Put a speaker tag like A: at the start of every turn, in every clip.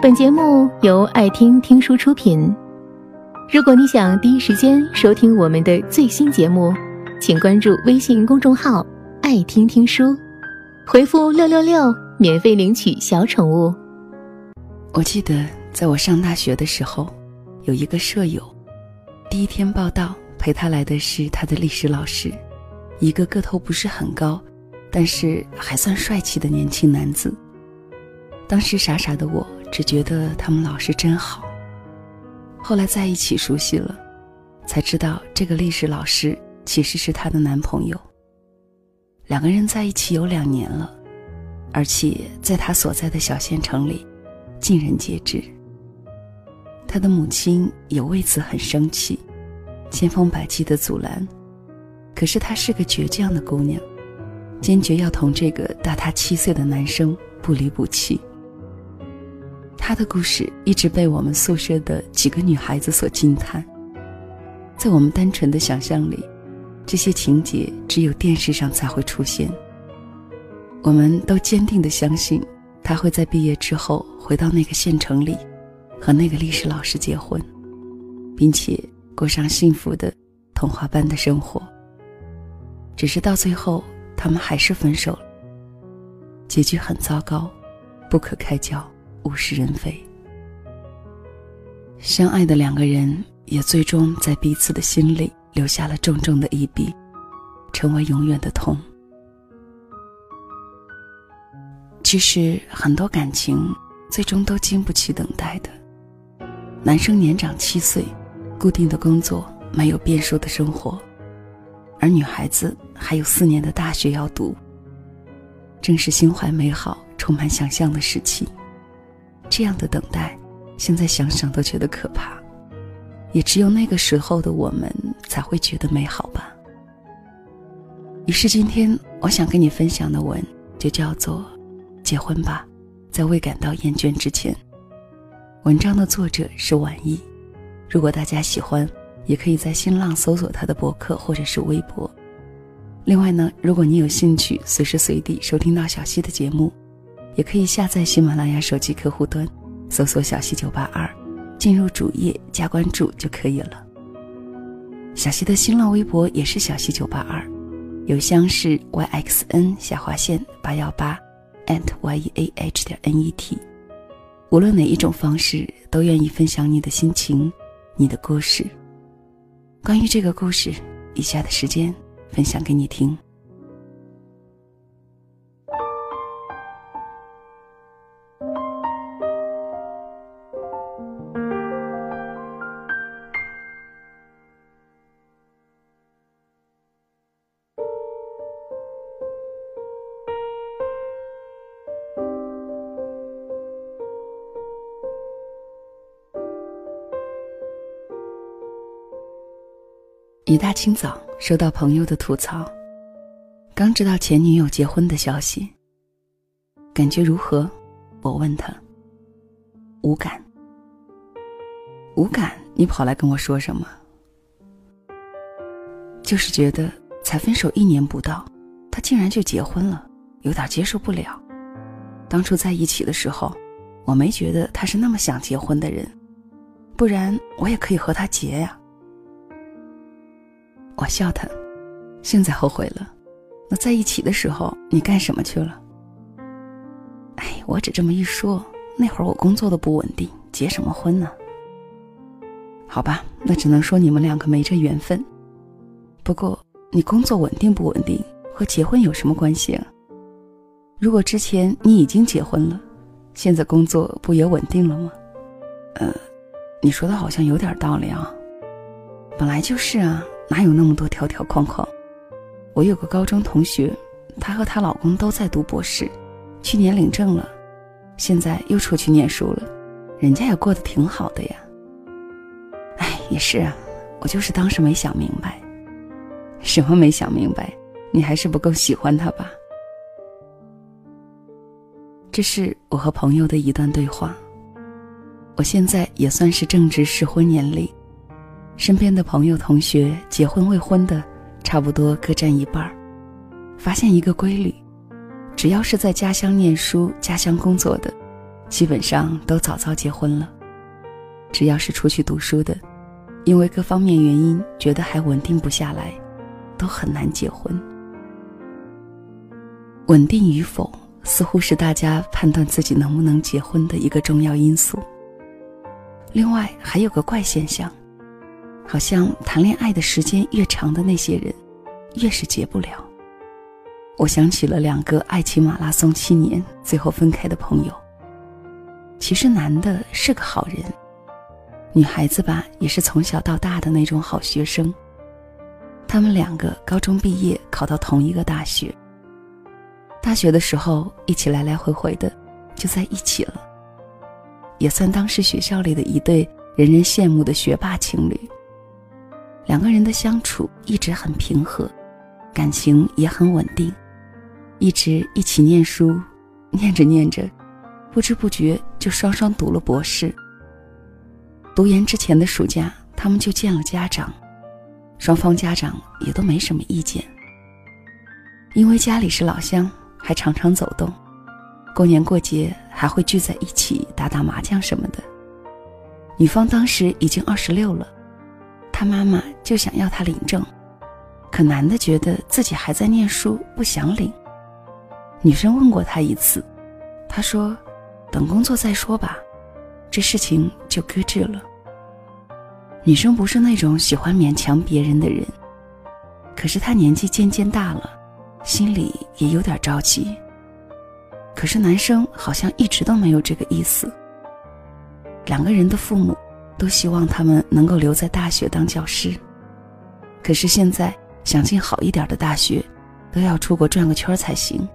A: 本节目由爱听听书出品。如果你想第一时间收听我们的最新节目，请关注微信公众号“爱听听书”，回复“六六六”免费领取小宠物。
B: 我记得在我上大学的时候，有一个舍友，第一天报道陪他来的是他的历史老师，一个个头不是很高，但是还算帅气的年轻男子。当时傻傻的我，只觉得他们老师真好。后来在一起熟悉了，才知道这个历史老师其实是她的男朋友。两个人在一起有两年了，而且在他所在的小县城里，尽人皆知。他的母亲也为此很生气，千方百计的阻拦。可是她是个倔强的姑娘，坚决要同这个大她七岁的男生不离不弃。她的故事一直被我们宿舍的几个女孩子所惊叹。在我们单纯的想象里，这些情节只有电视上才会出现。我们都坚定的相信，她会在毕业之后回到那个县城里，和那个历史老师结婚，并且过上幸福的童话般的生活。只是到最后，他们还是分手了。结局很糟糕，不可开交。物是人非，相爱的两个人也最终在彼此的心里留下了重重的一笔，成为永远的痛。其实很多感情最终都经不起等待的。男生年长七岁，固定的工作，没有变数的生活，而女孩子还有四年的大学要读，正是心怀美好、充满想象的时期。这样的等待，现在想想都觉得可怕，也只有那个时候的我们才会觉得美好吧。于是今天我想跟你分享的文，就叫做《结婚吧，在未感到厌倦之前》。文章的作者是晚意，如果大家喜欢，也可以在新浪搜索他的博客或者是微博。另外呢，如果你有兴趣随时随地收听到小溪的节目。也可以下载喜马拉雅手机客户端，搜索“小溪九八二”，进入主页加关注就可以了。小溪的新浪微博也是“小溪九八二”，邮箱是 yxn 下划线八幺八 @yeah 点 net。无论哪一种方式，都愿意分享你的心情，你的故事。关于这个故事，以下的时间分享给你听。一大清早收到朋友的吐槽，刚知道前女友结婚的消息，感觉如何？我问他。无感。无感？你跑来跟我说什么？就是觉得才分手一年不到，他竟然就结婚了，有点接受不了。当初在一起的时候，我没觉得他是那么想结婚的人，不然我也可以和他结呀。我笑他，现在后悔了。那在一起的时候，你干什么去了？哎，我只这么一说，那会儿我工作的不稳定，结什么婚呢？好吧，那只能说你们两个没这缘分。不过，你工作稳定不稳定和结婚有什么关系啊？如果之前你已经结婚了，现在工作不也稳定了吗？呃，你说的好像有点道理啊。本来就是啊。哪有那么多条条框框？我有个高中同学，她和她老公都在读博士，去年领证了，现在又出去念书了，人家也过得挺好的呀。哎，也是啊，我就是当时没想明白。什么没想明白？你还是不够喜欢他吧？这是我和朋友的一段对话。我现在也算是正值适婚年龄。身边的朋友、同学结婚未婚的，差不多各占一半儿。发现一个规律：只要是在家乡念书、家乡工作的，基本上都早早结婚了。只要是出去读书的，因为各方面原因觉得还稳定不下来，都很难结婚。稳定与否，似乎是大家判断自己能不能结婚的一个重要因素。另外，还有个怪现象，好像谈恋爱的时间越长的那些人，越是结不了。我想起了两个爱情马拉松七年最后分开的朋友。其实男的是个好人。女孩子吧，也是从小到大的那种好学生。他们两个高中毕业，考到同一个大学。大学的时候一起来来回回的，就在一起了。也算当时学校里的一对人人羡慕的学霸情侣。两个人的相处一直很平和，感情也很稳定，一直一起念书，念着念着，不知不觉就双双读了博士。读研之前的暑假，他们就见了家长，双方家长也都没什么意见。因为家里是老乡，还常常走动，过年过节还会聚在一起打打麻将什么的。女方当时已经二十六了，他妈妈就想要他领证，可男的觉得自己还在念书，不想领。女生问过他一次，他说：“等工作再说吧。”这事情就搁置了。女生不是那种喜欢勉强别人的人，可是她年纪渐渐大了，心里也有点着急。可是男生好像一直都没有这个意思。两个人的父母都希望他们能够留在大学当教师，可是现在想进好一点的大学，都要出国转个圈才行。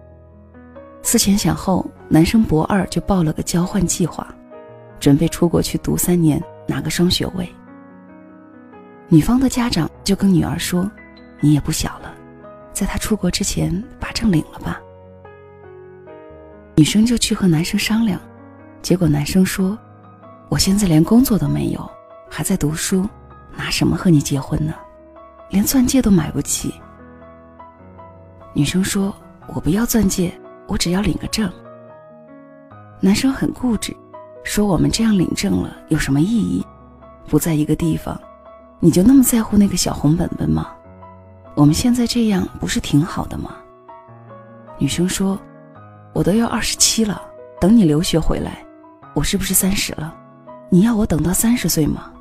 B: 思前想后，男生博二就报了个交换计划。准备出国去读三年，拿个双学位。女方的家长就跟女儿说：“你也不小了，在他出国之前把证领了吧。”女生就去和男生商量，结果男生说：“我现在连工作都没有，还在读书，拿什么和你结婚呢？连钻戒都买不起。”女生说：“我不要钻戒，我只要领个证。”男生很固执。说我们这样领证了有什么意义？不在一个地方，你就那么在乎那个小红本本吗？我们现在这样不是挺好的吗？女生说：“我都要二十七了，等你留学回来，我是不是三十了？你要我等到三十岁吗？”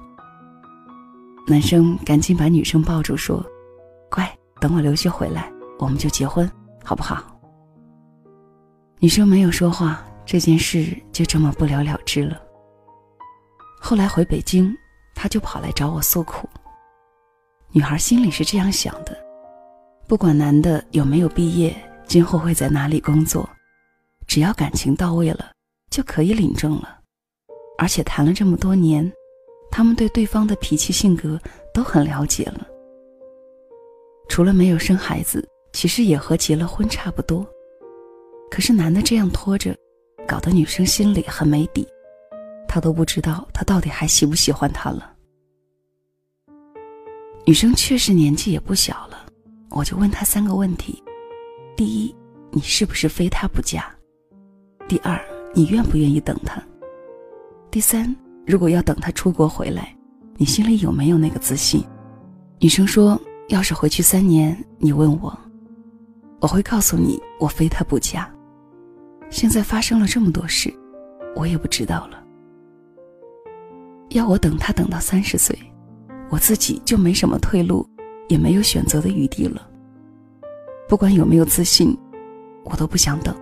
B: 男生赶紧把女生抱住说：“乖，等我留学回来，我们就结婚，好不好？”女生没有说话。这件事就这么不了了之了。后来回北京，他就跑来找我诉苦。女孩心里是这样想的：不管男的有没有毕业，今后会在哪里工作，只要感情到位了，就可以领证了。而且谈了这么多年，他们对对方的脾气性格都很了解了。除了没有生孩子，其实也和结了婚差不多。可是男的这样拖着。搞得女生心里很没底，她都不知道他到底还喜不喜欢她了。女生确实年纪也不小了，我就问她三个问题：第一，你是不是非他不嫁？第二，你愿不愿意等他？第三，如果要等他出国回来，你心里有没有那个自信？女生说：要是回去三年，你问我，我会告诉你，我非他不嫁。现在发生了这么多事，我也不知道了。要我等他等到三十岁，我自己就没什么退路，也没有选择的余地了。不管有没有自信，我都不想等。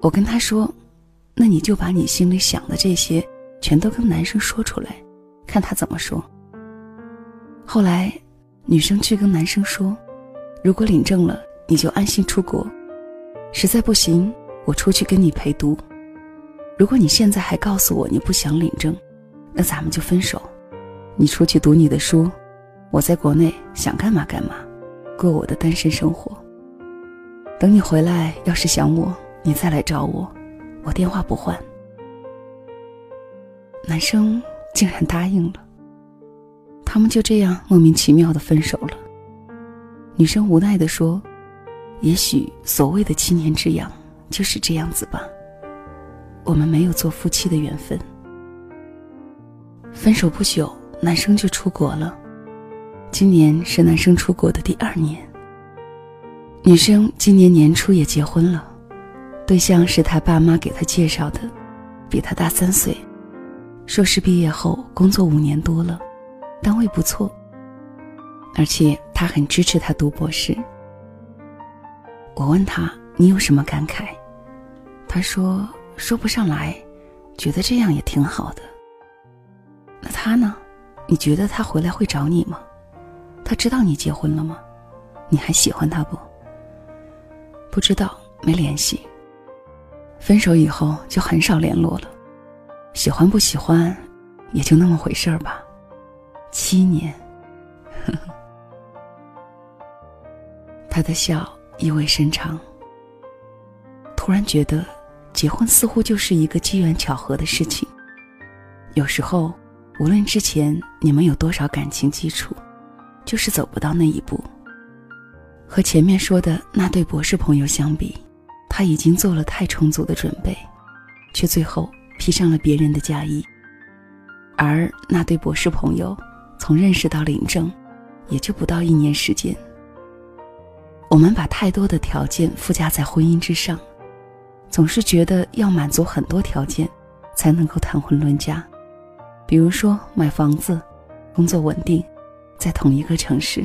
B: 我跟他说：“那你就把你心里想的这些，全都跟男生说出来，看他怎么说。”后来，女生去跟男生说：“如果领证了，你就安心出国。”实在不行，我出去跟你陪读。如果你现在还告诉我你不想领证，那咱们就分手。你出去读你的书，我在国内想干嘛干嘛，过我的单身生活。等你回来，要是想我，你再来找我，我电话不换。男生竟然答应了。他们就这样莫名其妙的分手了。女生无奈的说。也许所谓的七年之痒就是这样子吧。我们没有做夫妻的缘分。分手不久，男生就出国了。今年是男生出国的第二年。女生今年年初也结婚了，对象是他爸妈给他介绍的，比他大三岁，硕士毕业后工作五年多了，单位不错。而且他很支持他读博士。我问他：“你有什么感慨？”他说：“说不上来，觉得这样也挺好的。”那他呢？你觉得他回来会找你吗？他知道你结婚了吗？你还喜欢他不？不知道，没联系。分手以后就很少联络了。喜欢不喜欢，也就那么回事儿吧。七年，呵呵。他的笑意味深长。突然觉得，结婚似乎就是一个机缘巧合的事情。有时候，无论之前你们有多少感情基础。就是走不到那一步。和前面说的那对博士朋友相比，他已经做了太充足的准备，却最后披上了别人的嫁衣。而那对博士朋友，从认识到领证，也就不到一年时间。我们把太多的条件附加在婚姻之上，总是觉得要满足很多条件，才能够谈婚论嫁。比如说买房子，工作稳定。在同一个城市，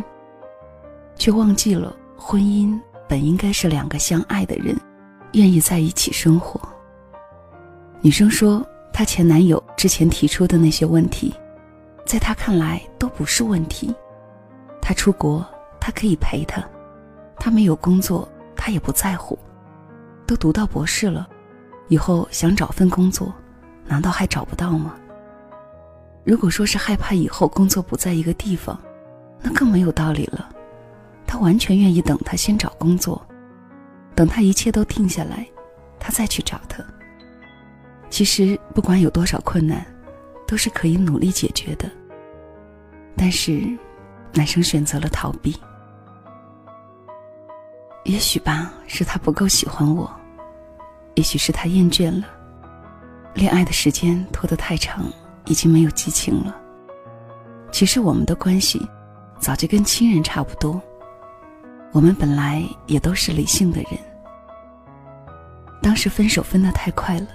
B: 却忘记了婚姻本应该是两个相爱的人，愿意在一起生活。女生说，她前男友之前提出的那些问题，在她看来都不是问题。他出国，他可以陪她；他没有工作，他也不在乎。都读到博士了，以后想找份工作，难道还找不到吗？如果说是害怕以后工作不在一个地方，那更没有道理了。他完全愿意等他先找工作，等他一切都定下来，他再去找他。其实不管有多少困难，都是可以努力解决的。但是，男生选择了逃避。也许吧，是他不够喜欢我，也许是他厌倦了，恋爱的时间拖得太长。已经没有激情了。其实我们的关系早就跟亲人差不多。我们本来也都是理性的人。当时分手分得太快了，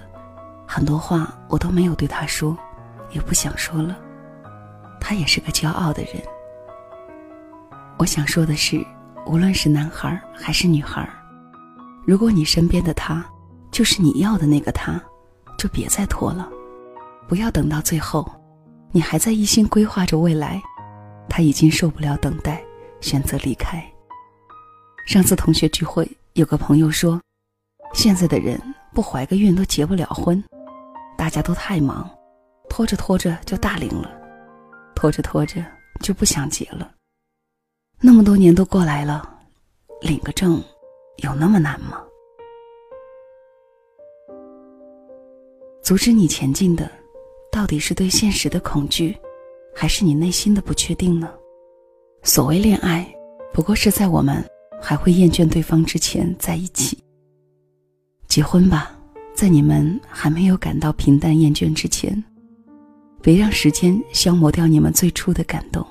B: 很多话我都没有对他说，也不想说了。他也是个骄傲的人。我想说的是，无论是男孩还是女孩，如果你身边的他就是你要的那个他，就别再拖了。不要等到最后，你还在一心规划着未来，他已经受不了等待，选择离开。上次同学聚会，有个朋友说，现在的人不怀个孕都结不了婚，大家都太忙，拖着拖着就大龄了，拖着拖着就不想结了。那么多年都过来了，领个证有那么难吗？阻止你前进的。到底是对现实的恐惧，还是你内心的不确定呢？所谓恋爱，不过是在我们还会厌倦对方之前在一起。结婚吧，在你们还没有感到平淡厌倦之前，别让时间消磨掉你们最初的感动，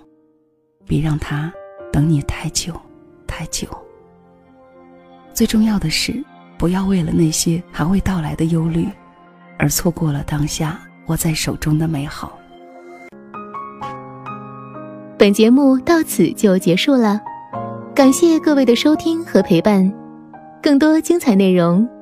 B: 别让他等你太久，太久。最重要的是，不要为了那些还未到来的忧虑，而错过了当下。握在手中的美好。
A: 本节目到此就结束了，感谢各位的收听和陪伴。更多精彩内容，